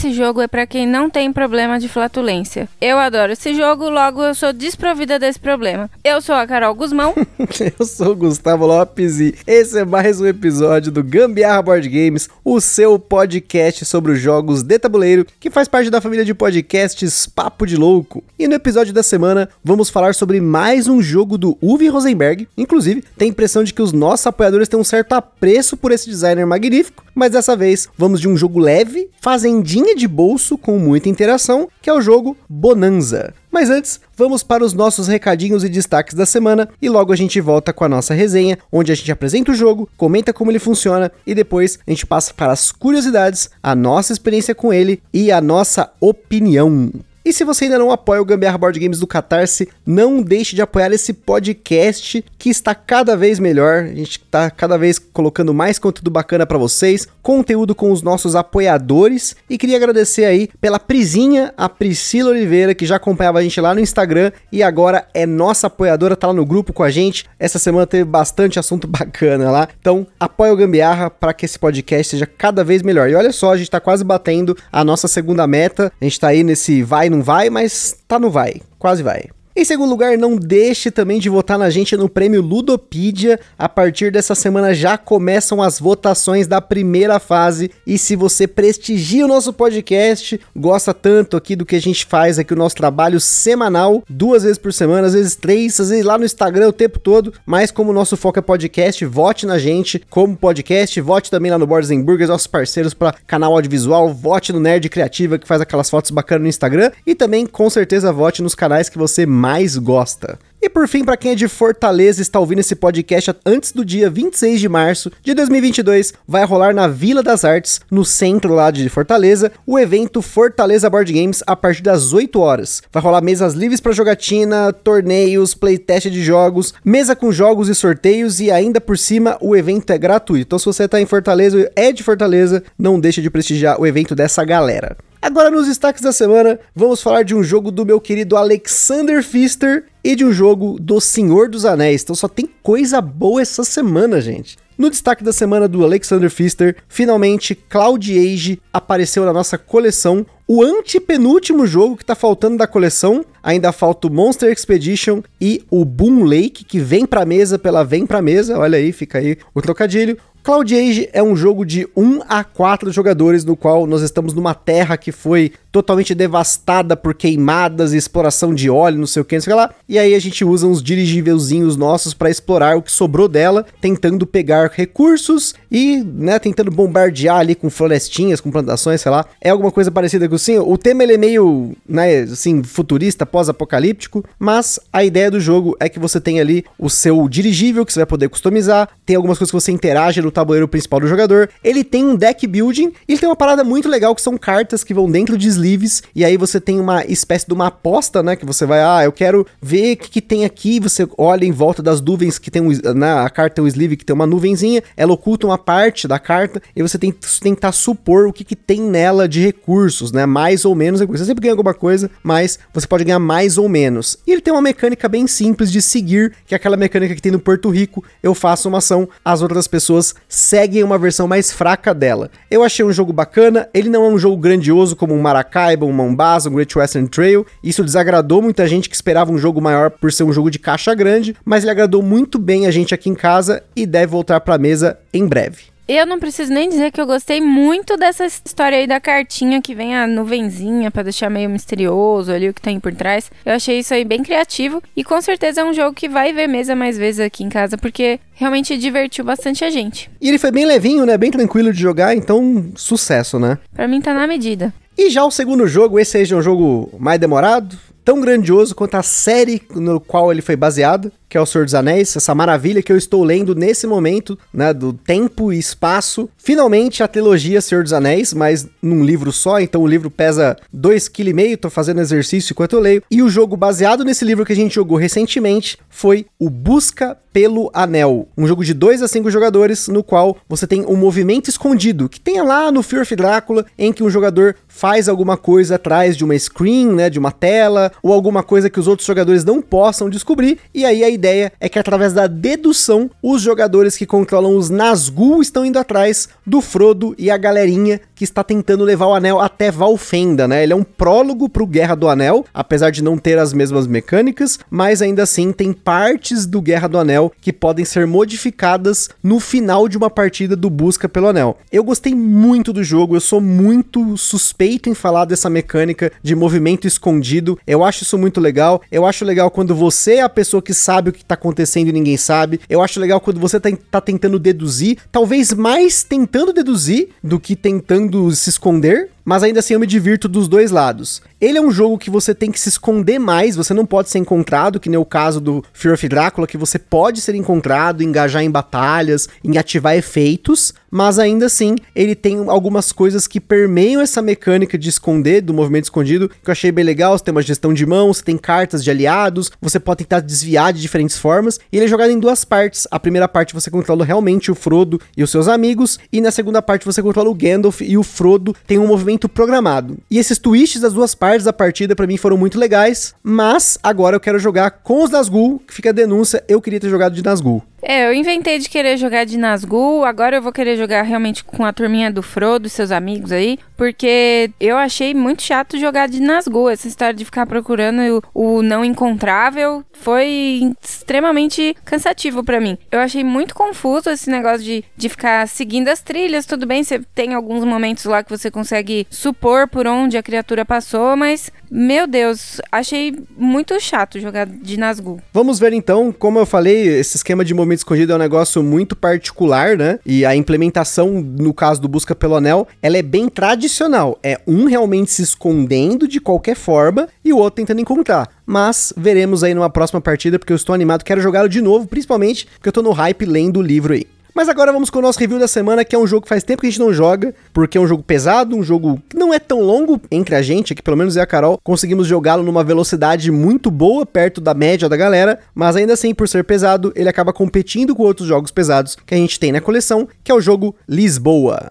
Esse jogo é para quem não tem problema de flatulência. Eu adoro esse jogo, logo eu sou desprovida desse problema. Eu sou a Carol Guzmão. eu sou o Gustavo Lopes e esse é mais um episódio do Gambiarra Board Games, o seu podcast sobre os jogos de tabuleiro, que faz parte da família de podcasts Papo de Louco. E no episódio da semana, vamos falar sobre mais um jogo do Uwe Rosenberg. Inclusive, tem a impressão de que os nossos apoiadores têm um certo apreço por esse designer magnífico, mas dessa vez vamos de um jogo leve, fazendinha de bolso com muita interação, que é o jogo Bonanza. Mas antes, vamos para os nossos recadinhos e destaques da semana e logo a gente volta com a nossa resenha, onde a gente apresenta o jogo, comenta como ele funciona e depois a gente passa para as curiosidades, a nossa experiência com ele e a nossa opinião. E se você ainda não apoia o Gambiarra Board Games do Catarse, não deixe de apoiar esse podcast que está cada vez melhor. A gente está cada vez colocando mais conteúdo bacana para vocês, conteúdo com os nossos apoiadores. E queria agradecer aí pela Prisinha, a Priscila Oliveira, que já acompanhava a gente lá no Instagram e agora é nossa apoiadora, tá lá no grupo com a gente. Essa semana teve bastante assunto bacana lá. Então, apoia o Gambiarra para que esse podcast seja cada vez melhor. E olha só, a gente está quase batendo a nossa segunda meta. A gente está aí nesse vai não vai, mas tá no vai. Quase vai. Em segundo lugar, não deixe também de votar na gente no prêmio Ludopedia. A partir dessa semana já começam as votações da primeira fase. E se você prestigia o nosso podcast, gosta tanto aqui do que a gente faz aqui, o nosso trabalho semanal, duas vezes por semana, às vezes três, às vezes lá no Instagram o tempo todo. Mas como o nosso foco é podcast, vote na gente como podcast, vote também lá no Boards Burgers, nossos parceiros para canal audiovisual, vote no Nerd Criativa que faz aquelas fotos bacanas no Instagram e também com certeza vote nos canais que você mais gosta. E por fim, para quem é de Fortaleza está ouvindo esse podcast antes do dia 26 de março de 2022, vai rolar na Vila das Artes, no centro lá de Fortaleza, o evento Fortaleza Board Games a partir das 8 horas. Vai rolar mesas livres para jogatina, torneios, playtest de jogos, mesa com jogos e sorteios e ainda por cima o evento é gratuito. Então se você está em Fortaleza, é de Fortaleza, não deixe de prestigiar o evento dessa galera. Agora nos destaques da semana, vamos falar de um jogo do meu querido Alexander Pfister e de um jogo do Senhor dos Anéis. Então só tem coisa boa essa semana, gente. No destaque da semana do Alexander Pfister, finalmente Cloud Age apareceu na nossa coleção. O antepenúltimo jogo que tá faltando da coleção, ainda falta o Monster Expedition e o Boom Lake, que vem pra mesa pela Vem Pra Mesa, olha aí, fica aí o trocadilho. Cloud Age é um jogo de 1 a 4 jogadores, no qual nós estamos numa terra que foi totalmente devastada por queimadas e exploração de óleo, não sei o que, não sei o que lá. E aí a gente usa uns dirigívelzinhos nossos para explorar o que sobrou dela, tentando pegar recursos e, né, tentando bombardear ali com florestinhas, com plantações, sei lá. É alguma coisa parecida com assim. O tema ele é meio, né, assim, futurista, pós-apocalíptico, mas a ideia do jogo é que você tem ali o seu dirigível que você vai poder customizar, tem algumas coisas que você interage no tabuleiro principal do jogador. Ele tem um deck building e ele tem uma parada muito legal que são cartas que vão dentro de sleeves, e aí você tem uma espécie de uma aposta, né? Que você vai, ah, eu quero ver o que, que tem aqui. Você olha em volta das nuvens que tem um, na a carta um sleeve que tem uma nuvenzinha, ela oculta uma parte da carta, e você tem que tentar supor o que, que tem nela de recursos, né? Mais ou menos recursos. Você sempre ganha alguma coisa, mas você pode ganhar mais ou menos. E ele tem uma mecânica bem simples de seguir, que é aquela mecânica que tem no Porto Rico. Eu faço uma ação, as outras pessoas seguem uma versão mais fraca dela. Eu achei um jogo bacana, ele não é um jogo grandioso como um Maracaibo Maracaibo, Mombasa, um Great Western Trail. Isso desagradou muita gente que esperava um jogo maior por ser um jogo de caixa grande, mas ele agradou muito bem a gente aqui em casa e deve voltar para a mesa em breve. Eu não preciso nem dizer que eu gostei muito dessa história aí da cartinha que vem a nuvenzinha para deixar meio misterioso ali o que tem por trás. Eu achei isso aí bem criativo e com certeza é um jogo que vai ver mesa mais vezes aqui em casa porque realmente divertiu bastante a gente. E ele foi bem levinho, né? Bem tranquilo de jogar, então sucesso, né? Para mim tá na medida. E já o segundo jogo, esse aí já é um jogo mais demorado, tão grandioso quanto a série no qual ele foi baseado, que é o Senhor dos Anéis, essa maravilha que eu estou lendo nesse momento, né, do tempo e espaço. Finalmente a trilogia Senhor dos Anéis, mas num livro só, então o livro pesa 2,5 kg, tô fazendo exercício enquanto eu leio. E o jogo baseado nesse livro que a gente jogou recentemente foi o Busca pelo Anel, um jogo de 2 a 5 jogadores no qual você tem um movimento escondido, que tem lá no Fear of Drácula, em que um jogador faz alguma coisa atrás de uma screen, né, de uma tela, ou alguma coisa que os outros jogadores não possam descobrir, e aí a ideia é que através da dedução, os jogadores que controlam os Nazgûl estão indo atrás do Frodo e a galerinha que está tentando levar o anel até Valfenda, né? Ele é um prólogo pro Guerra do Anel, apesar de não ter as mesmas mecânicas, mas ainda assim tem partes do Guerra do Anel que podem ser modificadas no final de uma partida do Busca pelo Anel. Eu gostei muito do jogo, eu sou muito suspeito em falar dessa mecânica de movimento escondido. Eu acho isso muito legal. Eu acho legal quando você é a pessoa que sabe o que tá acontecendo e ninguém sabe. Eu acho legal quando você tá, tá tentando deduzir, talvez mais tentando deduzir do que tentando se esconder, mas ainda assim eu me divirto dos dois lados. Ele é um jogo que você tem que se esconder mais, você não pode ser encontrado, que nem o caso do Fear of Drácula, que você pode ser encontrado, engajar em batalhas, em ativar efeitos, mas ainda assim ele tem algumas coisas que permeiam essa mecânica de esconder, do movimento escondido, que eu achei bem legal. Você tem uma gestão de mão, você tem cartas de aliados, você pode tentar desviar de diferentes formas, e ele é jogado em duas partes. A primeira parte você controla realmente o Frodo e os seus amigos, e na segunda parte você controla o Gandalf e o Frodo tem um movimento programado. E esses twists das duas partes da partida para mim foram muito legais, mas agora eu quero jogar com os Nazgûl, que fica a denúncia, eu queria ter jogado de Nazgûl. É, eu inventei de querer jogar de Nazgûl, agora eu vou querer jogar realmente com a turminha do Frodo e seus amigos aí, porque eu achei muito chato jogar de Nazgûl, essa história de ficar procurando o, o não encontrável foi extremamente cansativo para mim. Eu achei muito confuso esse negócio de, de ficar seguindo as trilhas, tudo bem, você tem alguns momentos lá que você consegue supor por onde a criatura passou, mas, meu Deus, achei muito chato jogar de Nazgûl. Vamos ver então, como eu falei, esse esquema de momento escondido é um negócio muito particular, né? E a implementação, no caso do Busca pelo Anel, ela é bem tradicional. É um realmente se escondendo de qualquer forma e o outro tentando encontrar. Mas veremos aí numa próxima partida, porque eu estou animado, quero jogá-lo de novo, principalmente porque eu tô no hype lendo o livro aí. Mas agora vamos com o nosso review da semana, que é um jogo que faz tempo que a gente não joga, porque é um jogo pesado, um jogo que não é tão longo entre a gente, que pelo menos eu e a Carol conseguimos jogá-lo numa velocidade muito boa, perto da média da galera, mas ainda assim, por ser pesado, ele acaba competindo com outros jogos pesados que a gente tem na coleção, que é o jogo Lisboa.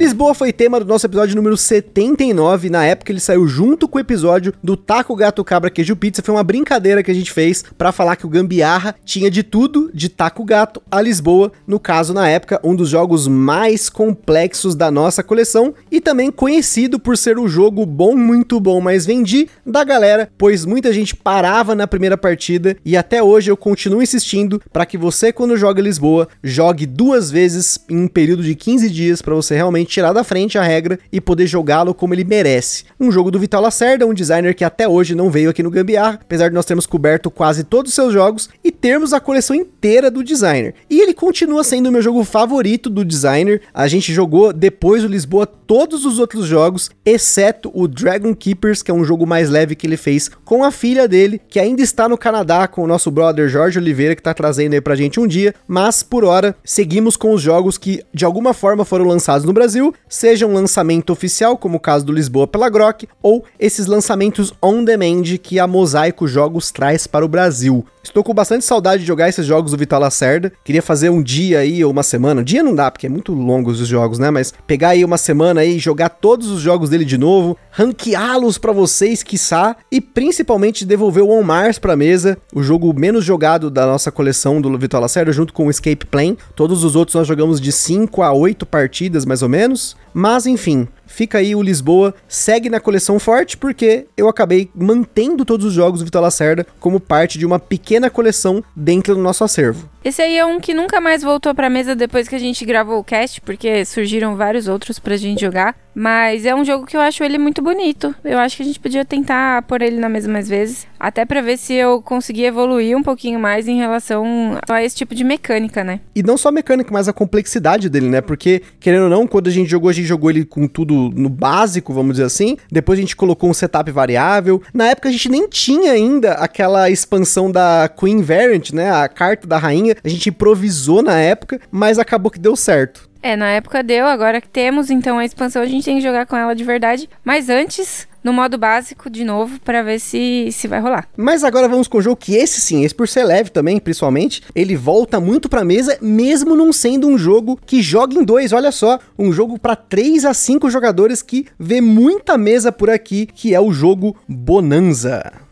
Lisboa foi tema do nosso episódio número 79. Na época ele saiu junto com o episódio do Taco Gato Cabra Queijo Pizza. Foi uma brincadeira que a gente fez para falar que o Gambiarra tinha de tudo de Taco Gato a Lisboa. No caso, na época, um dos jogos mais complexos da nossa coleção e também conhecido por ser o jogo bom, muito bom, mas vendi da galera, pois muita gente parava na primeira partida e até hoje eu continuo insistindo para que você, quando joga Lisboa, jogue duas vezes em um período de 15 dias para você realmente tirar da frente a regra e poder jogá-lo como ele merece. Um jogo do Vital Lacerda, um designer que até hoje não veio aqui no Gambiar, apesar de nós termos coberto quase todos os seus jogos e termos a coleção inteira do designer. E ele continua sendo o meu jogo favorito do designer. A gente jogou depois do Lisboa todos os outros jogos, exceto o Dragon Keepers, que é um jogo mais leve que ele fez com a filha dele, que ainda está no Canadá com o nosso brother Jorge Oliveira, que está trazendo aí pra gente um dia. Mas por hora, seguimos com os jogos que de alguma forma foram lançados no Brasil Brasil, seja um lançamento oficial, como o caso do Lisboa pela Grok, ou esses lançamentos on demand que a Mosaico Jogos traz para o Brasil. Estou com bastante saudade de jogar esses jogos do Vital Lacerda. Queria fazer um dia aí ou uma semana. Dia não dá, porque é muito longos os jogos, né? Mas pegar aí uma semana aí, jogar todos os jogos dele de novo, ranqueá-los para vocês, quiçá, e principalmente devolver o On Mars pra mesa, o jogo menos jogado da nossa coleção do Vital Lacerda, junto com o Escape Plane. Todos os outros nós jogamos de 5 a 8 partidas, mais ou menos. Mas enfim, fica aí o Lisboa, segue na coleção forte, porque eu acabei mantendo todos os jogos do Vitor Lacerda como parte de uma pequena coleção dentro do nosso acervo. Esse aí é um que nunca mais voltou pra mesa depois que a gente gravou o cast, porque surgiram vários outros pra gente jogar. Mas é um jogo que eu acho ele muito bonito. Eu acho que a gente podia tentar pôr ele na mesa mais vezes. Até para ver se eu conseguir evoluir um pouquinho mais em relação a esse tipo de mecânica, né? E não só a mecânica, mas a complexidade dele, né? Porque, querendo ou não, quando a gente jogou, a gente jogou ele com tudo no básico, vamos dizer assim. Depois a gente colocou um setup variável. Na época a gente nem tinha ainda aquela expansão da Queen Variant, né? A carta da rainha. A gente improvisou na época, mas acabou que deu certo. É, na época deu, agora que temos então a expansão, a gente tem que jogar com ela de verdade. Mas antes, no modo básico, de novo, para ver se, se vai rolar. Mas agora vamos com o jogo que esse sim, esse por ser leve também, principalmente, ele volta muito pra mesa, mesmo não sendo um jogo que joga em dois, olha só, um jogo para 3 a 5 jogadores que vê muita mesa por aqui, que é o jogo Bonanza.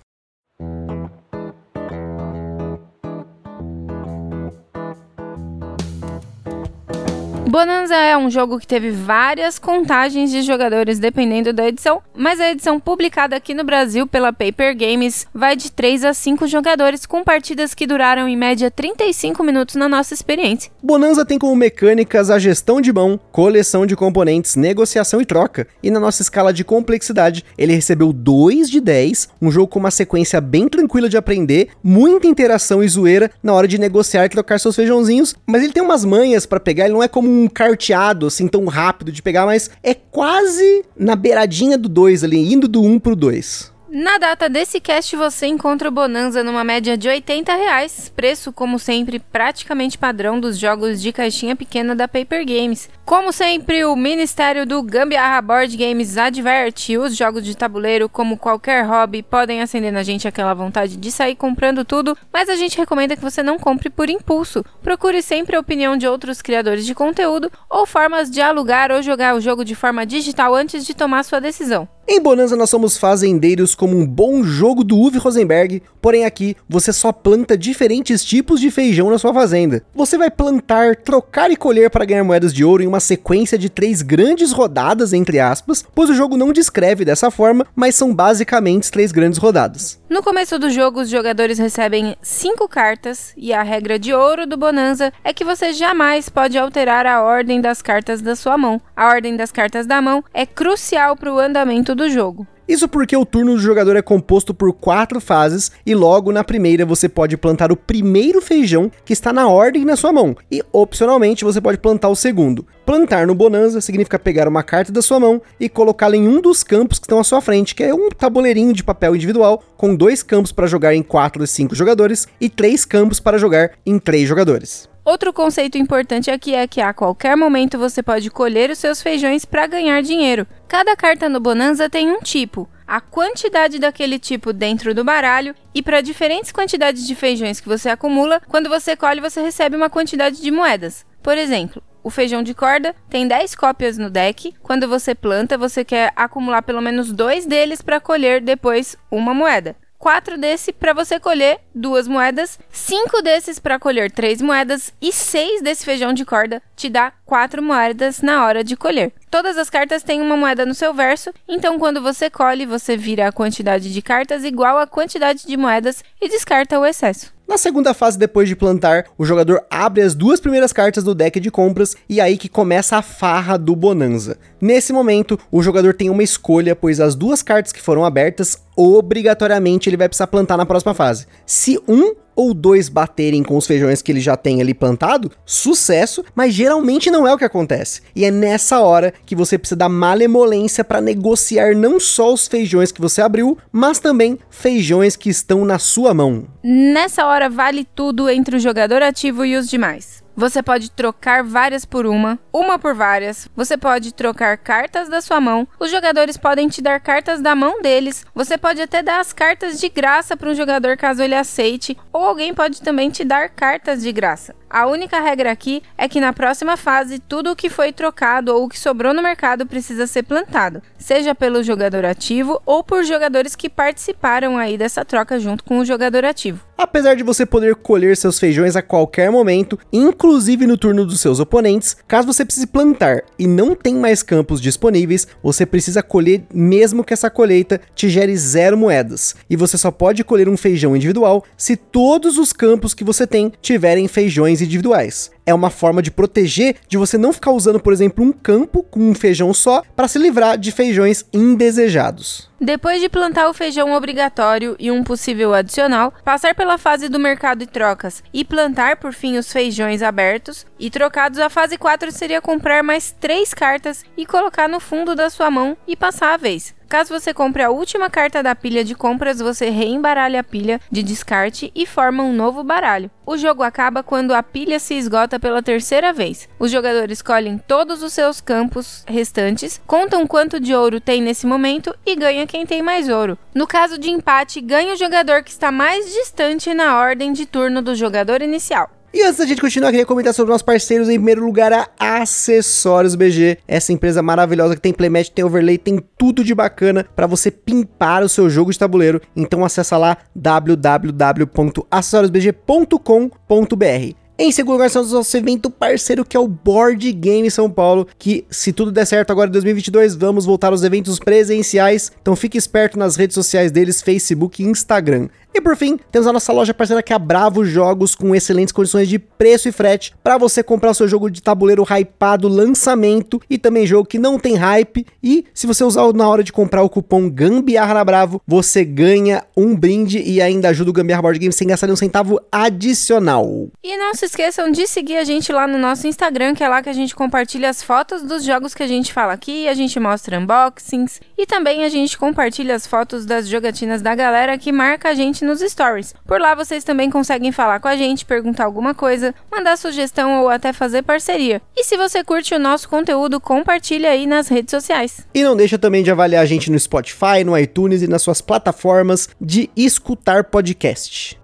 Bonanza é um jogo que teve várias contagens de jogadores dependendo da edição, mas a edição publicada aqui no Brasil pela Paper Games vai de 3 a 5 jogadores com partidas que duraram em média 35 minutos na nossa experiência. Bonanza tem como mecânicas a gestão de mão, coleção de componentes, negociação e troca, e na nossa escala de complexidade ele recebeu 2 de 10, um jogo com uma sequência bem tranquila de aprender, muita interação e zoeira na hora de negociar e trocar seus feijãozinhos, mas ele tem umas manhas para pegar, ele não é como um carteado assim tão rápido de pegar, mas é quase na beiradinha do 2 ali, indo do 1 um pro 2. Na data desse cast, você encontra o Bonanza numa média de 80 reais, preço, como sempre, praticamente padrão dos jogos de caixinha pequena da Paper Games. Como sempre, o Ministério do Gambiarra Board Games adverte: os jogos de tabuleiro, como qualquer hobby, podem acender na gente aquela vontade de sair comprando tudo, mas a gente recomenda que você não compre por impulso. Procure sempre a opinião de outros criadores de conteúdo ou formas de alugar ou jogar o jogo de forma digital antes de tomar sua decisão. Em Bonanza nós somos fazendeiros como um bom jogo do Uwe Rosenberg, porém aqui você só planta diferentes tipos de feijão na sua fazenda. Você vai plantar, trocar e colher para ganhar moedas de ouro em uma sequência de três grandes rodadas, entre aspas, pois o jogo não descreve dessa forma, mas são basicamente três grandes rodadas. No começo do jogo, os jogadores recebem cinco cartas e a regra de ouro do Bonanza é que você jamais pode alterar a ordem das cartas da sua mão. A ordem das cartas da mão é crucial para o andamento do jogo. Isso porque o turno do jogador é composto por quatro fases e logo na primeira você pode plantar o primeiro feijão que está na ordem na sua mão e opcionalmente você pode plantar o segundo. Plantar no Bonanza significa pegar uma carta da sua mão e colocá-la em um dos campos que estão à sua frente, que é um tabuleirinho de papel individual com dois campos para jogar em quatro e cinco jogadores e três campos para jogar em três jogadores. Outro conceito importante aqui é que a qualquer momento você pode colher os seus feijões para ganhar dinheiro. Cada carta no Bonanza tem um tipo, a quantidade daquele tipo dentro do baralho e para diferentes quantidades de feijões que você acumula, quando você colhe você recebe uma quantidade de moedas. Por exemplo, o feijão de corda tem 10 cópias no deck. Quando você planta, você quer acumular pelo menos dois deles para colher depois uma moeda quatro desse para você colher duas moedas, cinco desses para colher três moedas e seis desse feijão de corda te dá quatro moedas na hora de colher. Todas as cartas têm uma moeda no seu verso, então quando você colhe, você vira a quantidade de cartas igual à quantidade de moedas e descarta o excesso. Na segunda fase, depois de plantar, o jogador abre as duas primeiras cartas do deck de compras e aí que começa a farra do Bonanza. Nesse momento, o jogador tem uma escolha, pois as duas cartas que foram abertas, obrigatoriamente ele vai precisar plantar na próxima fase. Se um ou dois baterem com os feijões que ele já tem ali plantado, sucesso, mas geralmente não é o que acontece. E é nessa hora que você precisa da malemolência para negociar não só os feijões que você abriu, mas também feijões que estão na sua mão. Nessa hora vale tudo entre o jogador ativo e os demais. Você pode trocar várias por uma, uma por várias. Você pode trocar cartas da sua mão. Os jogadores podem te dar cartas da mão deles. Você pode até dar as cartas de graça para um jogador caso ele aceite, ou alguém pode também te dar cartas de graça. A única regra aqui é que na próxima fase tudo o que foi trocado ou o que sobrou no mercado precisa ser plantado, seja pelo jogador ativo ou por jogadores que participaram aí dessa troca junto com o jogador ativo. Apesar de você poder colher seus feijões a qualquer momento, inclusive no turno dos seus oponentes, caso você precise plantar e não tem mais campos disponíveis, você precisa colher mesmo que essa colheita te gere zero moedas. E você só pode colher um feijão individual se todos os campos que você tem tiverem feijões individuais. É uma forma de proteger de você não ficar usando, por exemplo, um campo com um feijão só para se livrar de feijões indesejados. Depois de plantar o feijão obrigatório e um possível adicional, passar pela fase do mercado e trocas e plantar por fim os feijões abertos e trocados, a fase 4 seria comprar mais 3 cartas e colocar no fundo da sua mão e passar a vez. Caso você compre a última carta da pilha de compras, você reembaralha a pilha de descarte e forma um novo baralho. O jogo acaba quando a pilha se esgota pela terceira vez. Os jogadores escolhem todos os seus campos restantes, contam quanto de ouro tem nesse momento e ganha quem tem mais ouro. No caso de empate, ganha o jogador que está mais distante na ordem de turno do jogador inicial. E antes da gente continuar, queria comentar sobre nossos parceiros. Em primeiro lugar, a Acessórios BG. Essa empresa maravilhosa que tem playmat, tem overlay, tem tudo de bacana para você pimpar o seu jogo de tabuleiro. Então acessa lá www.acessoriosbg.com.br. Em segundo lugar, no nosso evento parceiro que é o Board Game São Paulo, que se tudo der certo agora em 2022, vamos voltar aos eventos presenciais. Então fique esperto nas redes sociais deles, Facebook e Instagram. E por fim, temos a nossa loja parceira que é a Bravo Jogos, com excelentes condições de preço e frete, para você comprar o seu jogo de tabuleiro hypado lançamento e também jogo que não tem hype. E se você usar na hora de comprar o cupom Gambiarra na Bravo, você ganha um brinde e ainda ajuda o Gambiarra Board Game sem gastar nenhum centavo adicional. E esqueçam de seguir a gente lá no nosso Instagram, que é lá que a gente compartilha as fotos dos jogos que a gente fala aqui, a gente mostra unboxings e também a gente compartilha as fotos das jogatinas da galera que marca a gente nos stories. Por lá vocês também conseguem falar com a gente, perguntar alguma coisa, mandar sugestão ou até fazer parceria. E se você curte o nosso conteúdo, compartilha aí nas redes sociais. E não deixa também de avaliar a gente no Spotify, no iTunes e nas suas plataformas de escutar podcast.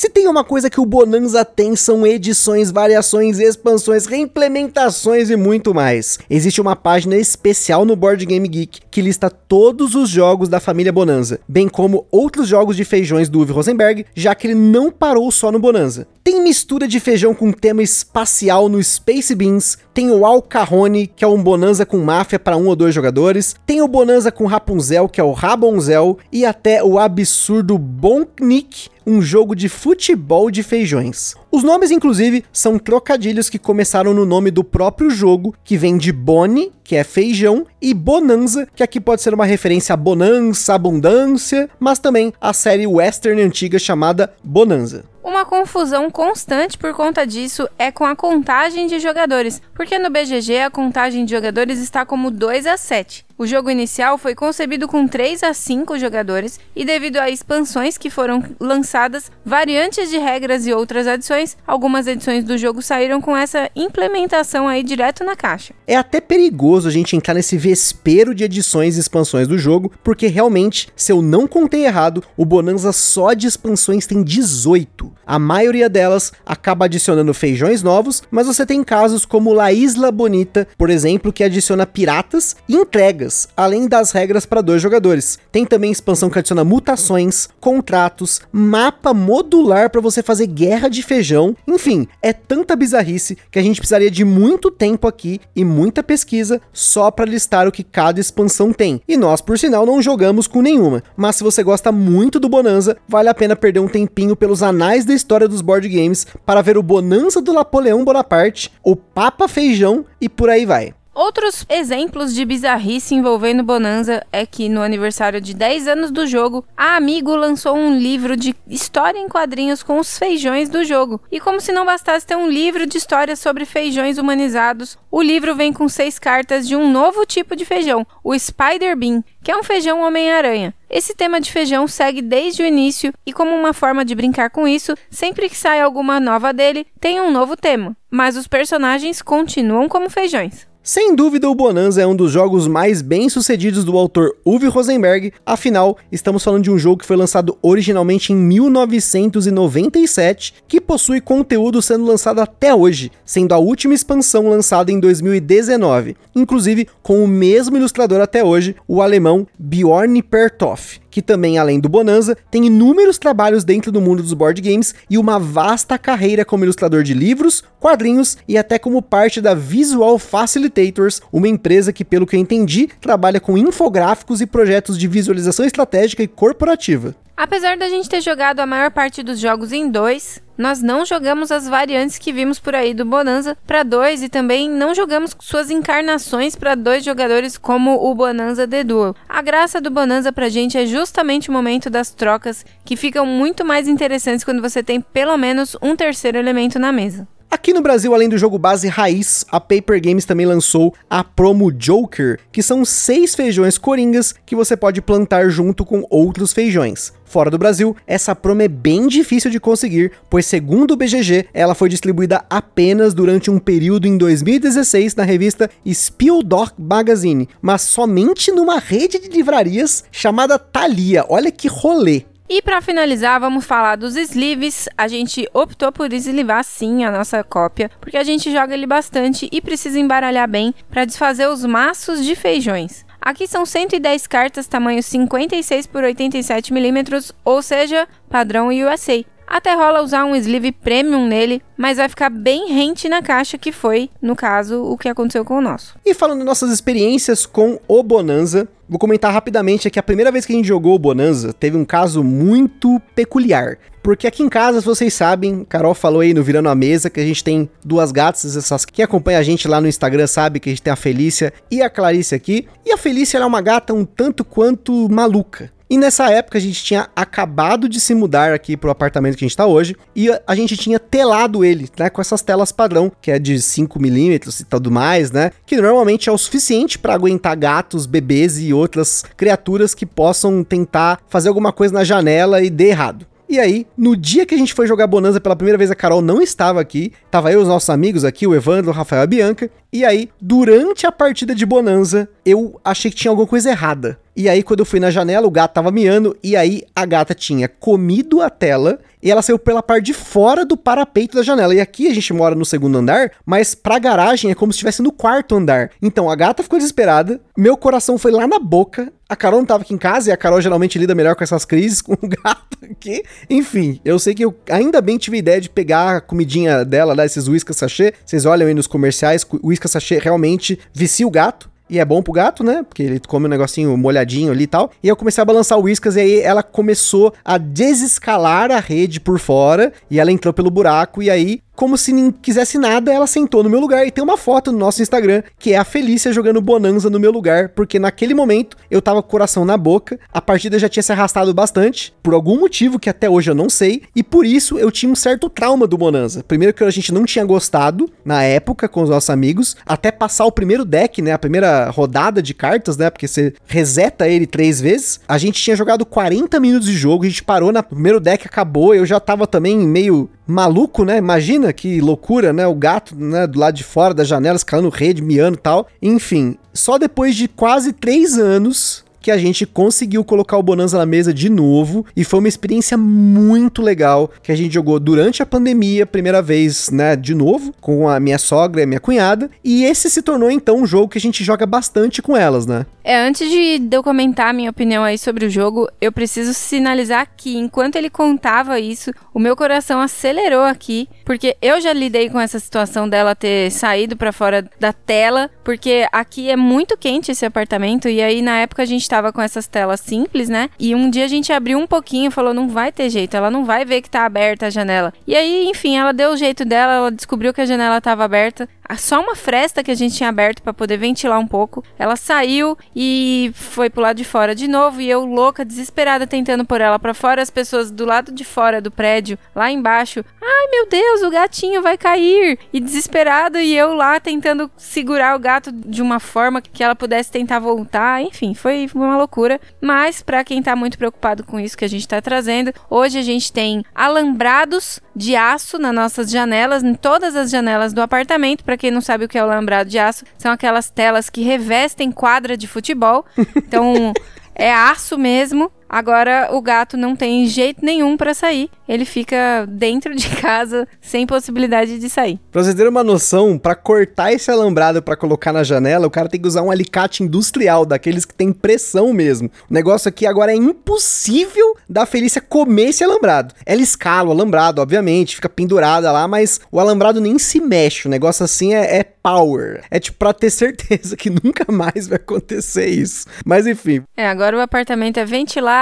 Se tem uma coisa que o Bonanza tem são edições, variações, expansões, reimplementações e muito mais. Existe uma página especial no Board Game Geek que lista todos os jogos da família Bonanza, bem como outros jogos de feijões do Uwe Rosenberg, já que ele não parou só no Bonanza. Tem mistura de feijão com tema espacial no Space Beans, tem o Alcarrone, que é um Bonanza com máfia para um ou dois jogadores, tem o Bonanza com Rapunzel, que é o Rabonzel, e até o absurdo Bonknik, um jogo de futebol de feijões. Os nomes, inclusive, são trocadilhos que começaram no nome do próprio jogo, que vem de Boni, que é feijão, e Bonanza, que aqui pode ser uma referência a Bonança, abundância, mas também a série western antiga chamada Bonanza. Uma confusão constante por conta disso é com a contagem de jogadores, porque no BGG a contagem de jogadores está como 2 a 7. O jogo inicial foi concebido com 3 a 5 jogadores e devido a expansões que foram lançadas, variantes de regras e outras adições, algumas edições do jogo saíram com essa implementação aí direto na caixa. É até perigoso a gente entrar nesse vespeiro de edições e expansões do jogo, porque realmente, se eu não contei errado, o Bonanza só de expansões tem 18. A maioria delas acaba adicionando feijões novos, mas você tem casos como La Isla Bonita, por exemplo, que adiciona piratas e entregas regras, além das regras para dois jogadores. Tem também expansão que adiciona mutações, contratos, mapa modular para você fazer guerra de feijão. Enfim, é tanta bizarrice que a gente precisaria de muito tempo aqui e muita pesquisa só para listar o que cada expansão tem. E nós, por sinal, não jogamos com nenhuma. Mas se você gosta muito do Bonanza, vale a pena perder um tempinho pelos anais da história dos board games para ver o Bonanza do Napoleão Bonaparte, o Papa Feijão e por aí vai. Outros exemplos de bizarrice envolvendo Bonanza é que no aniversário de 10 anos do jogo, a Amigo lançou um livro de história em quadrinhos com os feijões do jogo. E como se não bastasse ter um livro de histórias sobre feijões humanizados, o livro vem com seis cartas de um novo tipo de feijão, o Spider Bean, que é um feijão Homem-Aranha. Esse tema de feijão segue desde o início e, como uma forma de brincar com isso, sempre que sai alguma nova dele, tem um novo tema. Mas os personagens continuam como feijões. Sem dúvida, o Bonanza é um dos jogos mais bem sucedidos do autor Uwe Rosenberg, afinal, estamos falando de um jogo que foi lançado originalmente em 1997, que possui conteúdo sendo lançado até hoje, sendo a última expansão lançada em 2019, inclusive com o mesmo ilustrador até hoje, o alemão Bjorn Pertoff que também, além do Bonanza, tem inúmeros trabalhos dentro do mundo dos board games e uma vasta carreira como ilustrador de livros, quadrinhos e até como parte da Visual Facilitators, uma empresa que, pelo que eu entendi, trabalha com infográficos e projetos de visualização estratégica e corporativa. Apesar da gente ter jogado a maior parte dos jogos em dois, nós não jogamos as variantes que vimos por aí do Bonanza para dois e também não jogamos suas encarnações para dois jogadores como o Bonanza The Duel. A graça do Bonanza pra gente é justamente o momento das trocas que ficam muito mais interessantes quando você tem pelo menos um terceiro elemento na mesa. Aqui no Brasil, além do jogo base raiz, a Paper Games também lançou a promo Joker, que são seis feijões coringas que você pode plantar junto com outros feijões. Fora do Brasil, essa promo é bem difícil de conseguir, pois segundo o BGG, ela foi distribuída apenas durante um período em 2016 na revista Spieldog Magazine, mas somente numa rede de livrarias chamada Thalia. Olha que rolê! E para finalizar, vamos falar dos sleeves. A gente optou por eslivar sim a nossa cópia, porque a gente joga ele bastante e precisa embaralhar bem para desfazer os maços de feijões. Aqui são 110 cartas tamanho 56 por 87 milímetros, ou seja, padrão USA. Até rola usar um sleeve premium nele, mas vai ficar bem rente na caixa, que foi, no caso, o que aconteceu com o nosso. E falando nossas experiências com o Bonanza, vou comentar rapidamente aqui a primeira vez que a gente jogou o Bonanza, teve um caso muito peculiar. Porque aqui em casa, vocês sabem, Carol falou aí no Virando a Mesa que a gente tem duas gatas, essas quem acompanha a gente lá no Instagram sabe que a gente tem a Felícia e a Clarice aqui. E a Felícia é uma gata um tanto quanto maluca. E nessa época a gente tinha acabado de se mudar aqui pro apartamento que a gente tá hoje e a gente tinha telado ele, né, com essas telas padrão, que é de 5mm e tudo mais, né, que normalmente é o suficiente para aguentar gatos, bebês e outras criaturas que possam tentar fazer alguma coisa na janela e dê errado. E aí, no dia que a gente foi jogar Bonanza pela primeira vez, a Carol não estava aqui. Tava eu e os nossos amigos aqui, o Evandro, o Rafael e a Bianca. E aí, durante a partida de Bonanza, eu achei que tinha alguma coisa errada. E aí, quando eu fui na janela, o gato tava miando. E aí, a gata tinha comido a tela e ela saiu pela parte de fora do parapeito da janela. E aqui a gente mora no segundo andar, mas pra garagem é como se estivesse no quarto andar. Então a gata ficou desesperada, meu coração foi lá na boca. A Carol não tava aqui em casa e a Carol geralmente lida melhor com essas crises com o gato aqui. Enfim, eu sei que eu ainda bem tive a ideia de pegar a comidinha dela, dar esses whiskas sachê. Vocês olham aí nos comerciais, o whiskas sachê realmente vicia o gato. E é bom pro gato, né? Porque ele come um negocinho molhadinho ali e tal. E eu comecei a balançar o Whiskas e aí ela começou a desescalar a rede por fora. E ela entrou pelo buraco. E aí como se nem quisesse nada, ela sentou no meu lugar e tem uma foto no nosso Instagram que é a Felícia jogando Bonanza no meu lugar, porque naquele momento eu tava com o coração na boca, a partida já tinha se arrastado bastante, por algum motivo que até hoje eu não sei, e por isso eu tinha um certo trauma do Bonanza. Primeiro que a gente não tinha gostado na época com os nossos amigos, até passar o primeiro deck, né, a primeira rodada de cartas, né, porque você reseta ele três vezes. A gente tinha jogado 40 minutos de jogo, a gente parou no primeiro deck, acabou, eu já tava também meio maluco, né? Imagina que loucura, né? O gato, né, do lado de fora da janela, escalando rede, miando e tal. Enfim, só depois de quase três anos que a gente conseguiu colocar o Bonanza na mesa de novo e foi uma experiência muito legal que a gente jogou durante a pandemia, primeira vez, né, de novo, com a minha sogra e a minha cunhada, e esse se tornou então um jogo que a gente joga bastante com elas, né? É, antes de eu comentar a minha opinião aí sobre o jogo, eu preciso sinalizar que enquanto ele contava isso, o meu coração acelerou aqui, porque eu já lidei com essa situação dela ter saído para fora da tela, porque aqui é muito quente esse apartamento e aí na época a gente com essas telas simples, né? E um dia a gente abriu um pouquinho falou: não vai ter jeito, ela não vai ver que tá aberta a janela. E aí, enfim, ela deu o jeito dela, ela descobriu que a janela tava aberta só uma fresta que a gente tinha aberto para poder ventilar um pouco. Ela saiu e foi pro lado de fora de novo e eu louca, desesperada tentando pôr ela para fora, as pessoas do lado de fora do prédio, lá embaixo. Ai, meu Deus, o gatinho vai cair! E desesperada e eu lá tentando segurar o gato de uma forma que ela pudesse tentar voltar. Enfim, foi uma loucura. Mas para quem tá muito preocupado com isso que a gente tá trazendo, hoje a gente tem alambrados de aço nas nossas janelas, em todas as janelas do apartamento para quem não sabe o que é o lambrado de aço, são aquelas telas que revestem quadra de futebol. Então, é aço mesmo. Agora o gato não tem jeito nenhum para sair. Ele fica dentro de casa sem possibilidade de sair. Pra vocês terem uma noção, para cortar esse alambrado para colocar na janela, o cara tem que usar um alicate industrial, daqueles que tem pressão mesmo. O negócio aqui agora é impossível da Felícia comer esse alambrado. Ela escala o alambrado, obviamente, fica pendurada lá, mas o alambrado nem se mexe. O negócio assim é, é power. É tipo pra ter certeza que nunca mais vai acontecer isso. Mas enfim. É, agora o apartamento é ventilado,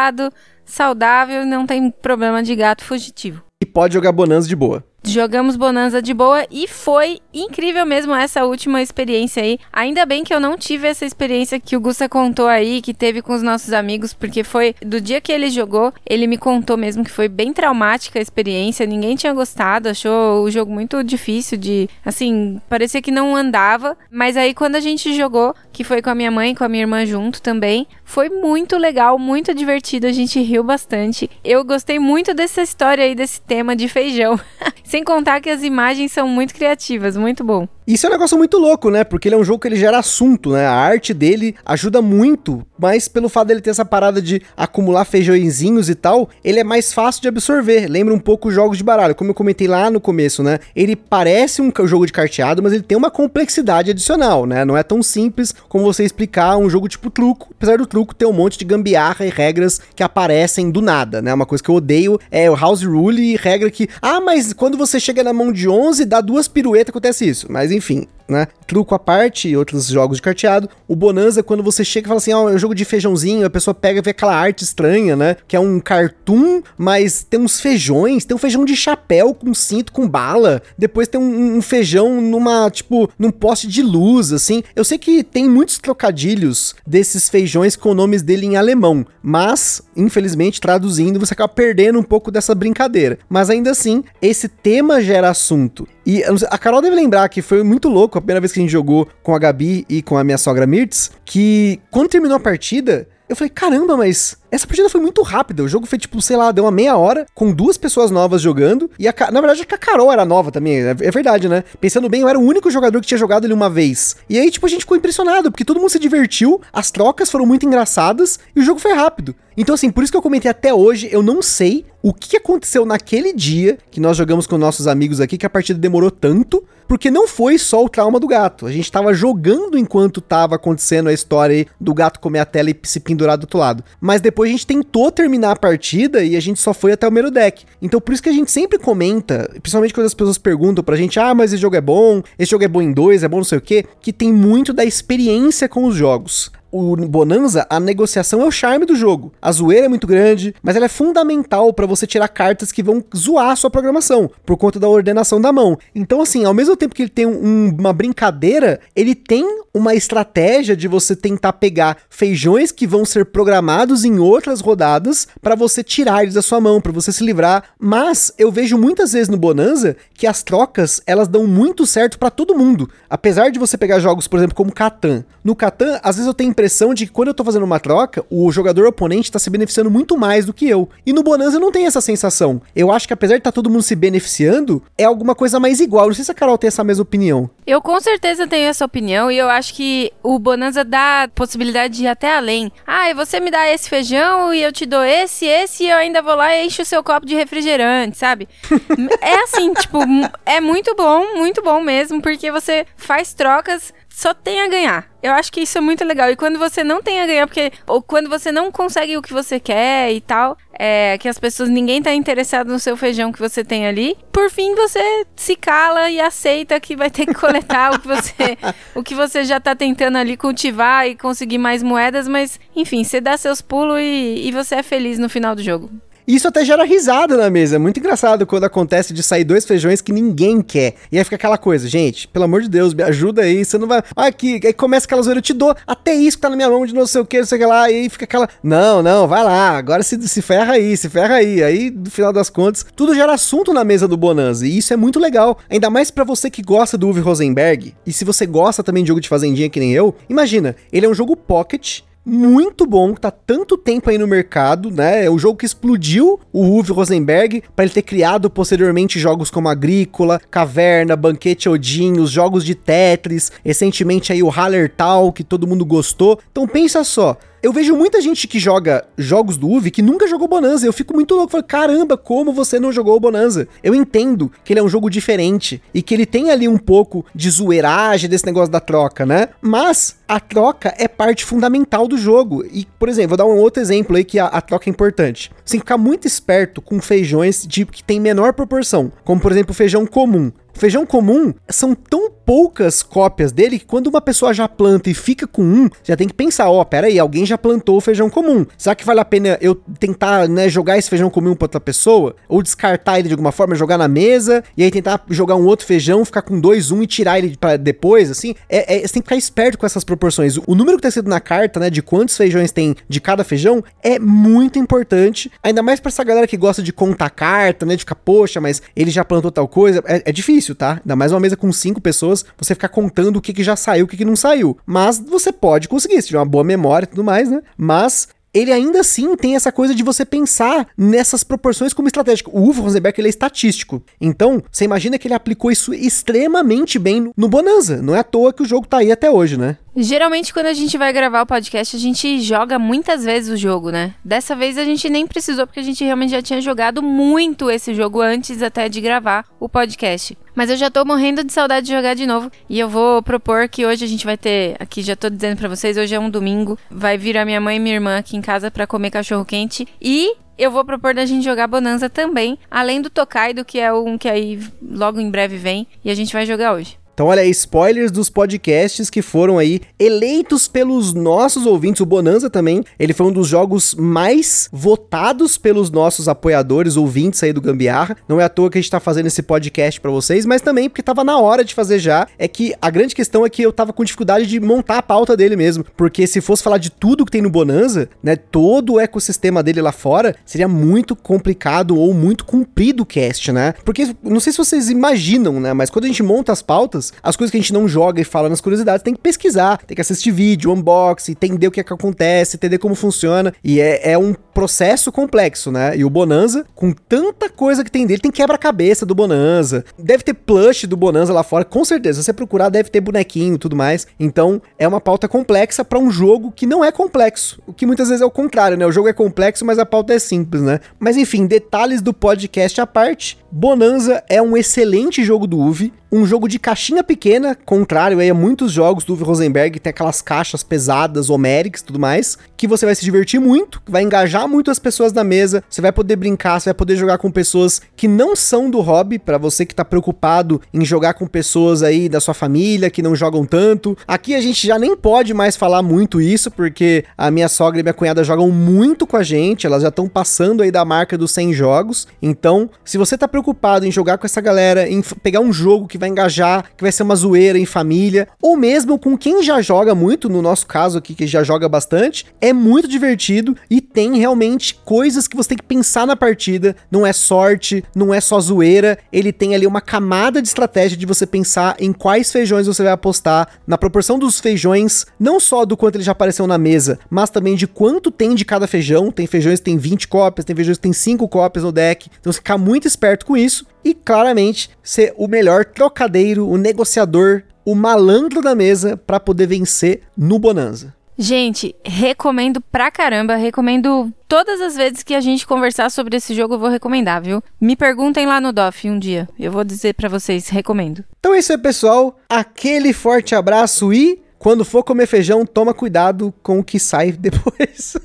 saudável e não tem problema de gato fugitivo. E pode jogar Bonanza de boa. Jogamos Bonanza de boa e foi incrível mesmo essa última experiência aí. Ainda bem que eu não tive essa experiência que o Gusta contou aí, que teve com os nossos amigos, porque foi do dia que ele jogou, ele me contou mesmo que foi bem traumática a experiência, ninguém tinha gostado, achou o jogo muito difícil de, assim, parecia que não andava, mas aí quando a gente jogou, que foi com a minha mãe e com a minha irmã junto também, foi muito legal, muito divertido, a gente riu bastante. Eu gostei muito dessa história aí, desse tema de feijão. Sem contar que as imagens são muito criativas, muito bom. Isso é um negócio muito louco, né? Porque ele é um jogo que ele gera assunto, né? A arte dele ajuda muito, mas pelo fato dele ter essa parada de acumular feijõezinhos e tal, ele é mais fácil de absorver. Lembra um pouco os jogos de baralho, como eu comentei lá no começo, né? Ele parece um jogo de carteado, mas ele tem uma complexidade adicional, né? Não é tão simples como você explicar um jogo tipo truco, apesar do truco ter um monte de gambiarra e regras que aparecem do nada, né? Uma coisa que eu odeio é o house rule e regra que, ah, mas quando você chega na mão de 11, dá duas piruetas, acontece isso. Mas enfim, né? Truco à parte e outros jogos de carteado. O Bonanza, quando você chega e fala assim, ó, oh, é um jogo de feijãozinho, a pessoa pega e vê aquela arte estranha, né? Que é um cartoon, mas tem uns feijões, tem um feijão de chapéu com cinto com bala, depois tem um, um feijão numa, tipo, num poste de luz, assim. Eu sei que tem muitos trocadilhos desses feijões com nomes dele em alemão, mas, infelizmente, traduzindo, você acaba perdendo um pouco dessa brincadeira. Mas ainda assim, esse tema gera assunto. E a Carol deve lembrar que foi muito louco a primeira vez que a gente jogou com a Gabi e com a minha sogra Mirtz, que quando terminou a partida, eu falei, caramba, mas essa partida foi muito rápida. O jogo foi tipo, sei lá, deu uma meia hora com duas pessoas novas jogando. E a, na verdade, a Carol era nova também. É, é, verdade, né? Pensando bem, eu era o único jogador que tinha jogado ele uma vez. E aí, tipo, a gente ficou impressionado, porque todo mundo se divertiu, as trocas foram muito engraçadas e o jogo foi rápido. Então, assim, por isso que eu comentei até hoje, eu não sei o que aconteceu naquele dia que nós jogamos com nossos amigos aqui, que a partida demorou tanto, porque não foi só o trauma do gato. A gente tava jogando enquanto tava acontecendo a história do gato comer a tela e se pendurar do outro lado. Mas depois a gente tentou terminar a partida e a gente só foi até o mero deck. Então por isso que a gente sempre comenta, principalmente quando as pessoas perguntam pra gente, ah, mas esse jogo é bom, esse jogo é bom em dois, é bom não sei o quê, que tem muito da experiência com os jogos o Bonanza, a negociação é o charme do jogo. A zoeira é muito grande, mas ela é fundamental para você tirar cartas que vão zoar a sua programação, por conta da ordenação da mão. Então, assim, ao mesmo tempo que ele tem um, uma brincadeira, ele tem uma estratégia de você tentar pegar feijões que vão ser programados em outras rodadas para você tirar eles da sua mão, para você se livrar. Mas eu vejo muitas vezes no Bonanza que as trocas elas dão muito certo para todo mundo. Apesar de você pegar jogos, por exemplo, como Catan. No Catan, às vezes eu tenho impressão de que quando eu tô fazendo uma troca, o jogador oponente tá se beneficiando muito mais do que eu. E no Bonanza não tem essa sensação. Eu acho que apesar de estar tá todo mundo se beneficiando, é alguma coisa mais igual. Não sei se a Carol tem essa mesma opinião. Eu com certeza tenho essa opinião e eu acho que o Bonanza dá possibilidade de ir até além. Ah, e você me dá esse feijão e eu te dou esse, esse e eu ainda vou lá e encho o seu copo de refrigerante, sabe? é assim, tipo, é muito bom, muito bom mesmo, porque você faz trocas só tem a ganhar. Eu acho que isso é muito legal. E quando você não tem a ganhar, porque. Ou quando você não consegue o que você quer e tal, é que as pessoas. ninguém tá interessado no seu feijão que você tem ali. Por fim, você se cala e aceita que vai ter que coletar o que você. o que você já tá tentando ali cultivar e conseguir mais moedas, mas, enfim, você dá seus pulos e, e você é feliz no final do jogo. Isso até gera risada na mesa. É muito engraçado quando acontece de sair dois feijões que ninguém quer. E aí fica aquela coisa, gente, pelo amor de Deus, me ajuda aí. Você não vai. Aqui, aí começa aquela zoeira, eu te dou até isso que tá na minha mão de não sei o que, não sei o que lá. E aí fica aquela. Não, não, vai lá. Agora se, se ferra aí, se ferra aí. Aí, no final das contas, tudo gera assunto na mesa do Bonanza. E isso é muito legal. Ainda mais para você que gosta do Uwe Rosenberg. E se você gosta também de jogo de fazendinha que nem eu, imagina, ele é um jogo pocket muito bom, que tá tanto tempo aí no mercado, né? É o jogo que explodiu o Uwe Rosenberg para ele ter criado posteriormente jogos como Agrícola, Caverna, Banquete Odin, os jogos de Tetris, recentemente aí o Hallertal, que todo mundo gostou. Então pensa só, Eu vejo muita gente que joga jogos do UV que nunca jogou Bonanza. Eu fico muito louco. Falo, caramba, como você não jogou Bonanza? Eu entendo que ele é um jogo diferente e que ele tem ali um pouco de zoeiragem desse negócio da troca, né? Mas a troca é parte fundamental do jogo. E, por exemplo, vou dar um outro exemplo aí que a, a troca é importante. Você tem que ficar muito esperto com feijões de que tem menor proporção, como por exemplo feijão comum. Feijão comum são tão poucas cópias dele que quando uma pessoa já planta e fica com um, já tem que pensar, ó, oh, pera aí, alguém já plantou o feijão comum. Será que vale a pena eu tentar, né, jogar esse feijão comum para outra pessoa? Ou descartar ele de alguma forma, jogar na mesa e aí tentar jogar um outro feijão, ficar com dois, um e tirar ele para depois, assim? É, é, você tem que ficar esperto com essas proporções. O número que tá escrito na carta, né, de quantos feijões tem de cada feijão é muito importante, ainda mais para essa galera que gosta de contar carta, né, de ficar, poxa, mas ele já plantou tal coisa. É, é difícil difícil, tá? Ainda mais uma mesa com cinco pessoas, você ficar contando o que, que já saiu, o que, que não saiu. Mas você pode conseguir, se tiver uma boa memória e tudo mais, né? Mas ele ainda assim tem essa coisa de você pensar nessas proporções como estratégico. O Uwe Rosenberg ele é estatístico. Então, você imagina que ele aplicou isso extremamente bem no Bonanza. Não é à toa que o jogo tá aí até hoje, né? Geralmente, quando a gente vai gravar o podcast, a gente joga muitas vezes o jogo, né? Dessa vez a gente nem precisou, porque a gente realmente já tinha jogado muito esse jogo antes até de gravar o podcast. Mas eu já tô morrendo de saudade de jogar de novo. E eu vou propor que hoje a gente vai ter. Aqui já tô dizendo para vocês, hoje é um domingo. Vai vir a minha mãe e minha irmã aqui em casa para comer cachorro quente. E eu vou propor da gente jogar Bonanza também, além do Tokaido, que é um que aí logo em breve vem, e a gente vai jogar hoje. Então, olha aí, spoilers dos podcasts que foram aí eleitos pelos nossos ouvintes. O Bonanza também, ele foi um dos jogos mais votados pelos nossos apoiadores, ouvintes aí do Gambiarra. Não é à toa que a gente tá fazendo esse podcast para vocês, mas também porque tava na hora de fazer já. É que a grande questão é que eu tava com dificuldade de montar a pauta dele mesmo. Porque se fosse falar de tudo que tem no Bonanza, né, todo o ecossistema dele lá fora, seria muito complicado ou muito comprido o cast, né? Porque não sei se vocês imaginam, né, mas quando a gente monta as pautas, as coisas que a gente não joga e fala nas curiosidades, tem que pesquisar, tem que assistir vídeo, unboxing, entender o que é que acontece, entender como funciona. E é, é um processo complexo, né? E o Bonanza, com tanta coisa que tem dele, tem quebra-cabeça do Bonanza. Deve ter plush do Bonanza lá fora, com certeza. Se você procurar, deve ter bonequinho e tudo mais. Então, é uma pauta complexa para um jogo que não é complexo. O que muitas vezes é o contrário, né? O jogo é complexo, mas a pauta é simples, né? Mas enfim, detalhes do podcast à parte. Bonanza é um excelente jogo do UV, um jogo de caixinha pequena, contrário aí a muitos jogos do Uwe Rosenberg, tem aquelas caixas pesadas, homéricas e tudo mais, que você vai se divertir muito, vai engajar muito as pessoas na mesa, você vai poder brincar, você vai poder jogar com pessoas que não são do hobby, para você que tá preocupado em jogar com pessoas aí da sua família que não jogam tanto. Aqui a gente já nem pode mais falar muito isso, porque a minha sogra e minha cunhada jogam muito com a gente, elas já estão passando aí da marca dos 100 jogos. Então, se você tá preocupado em jogar com essa galera, em pegar um jogo que vai engajar, que vai ser uma zoeira em família, ou mesmo com quem já joga muito, no nosso caso aqui, que já joga bastante, é muito divertido e tem realmente coisas que você tem que pensar na partida. Não é sorte, não é só zoeira, ele tem ali uma camada de estratégia de você pensar em quais feijões você vai apostar, na proporção dos feijões, não só do quanto ele já apareceu na mesa, mas também de quanto tem de cada feijão. Tem feijões que tem 20 cópias, tem feijões que tem 5 cópias no deck. Então você ficar muito esperto com isso e claramente ser o melhor trocadeiro, o negociador, o malandro da mesa para poder vencer no Bonanza. Gente, recomendo pra caramba, recomendo todas as vezes que a gente conversar sobre esse jogo, eu vou recomendar, viu? Me perguntem lá no DOF um dia, eu vou dizer para vocês, recomendo. Então é isso aí, pessoal. Aquele forte abraço e quando for comer feijão, toma cuidado com o que sai depois.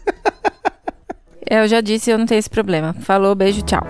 eu já disse, eu não tenho esse problema. Falou, beijo, tchau.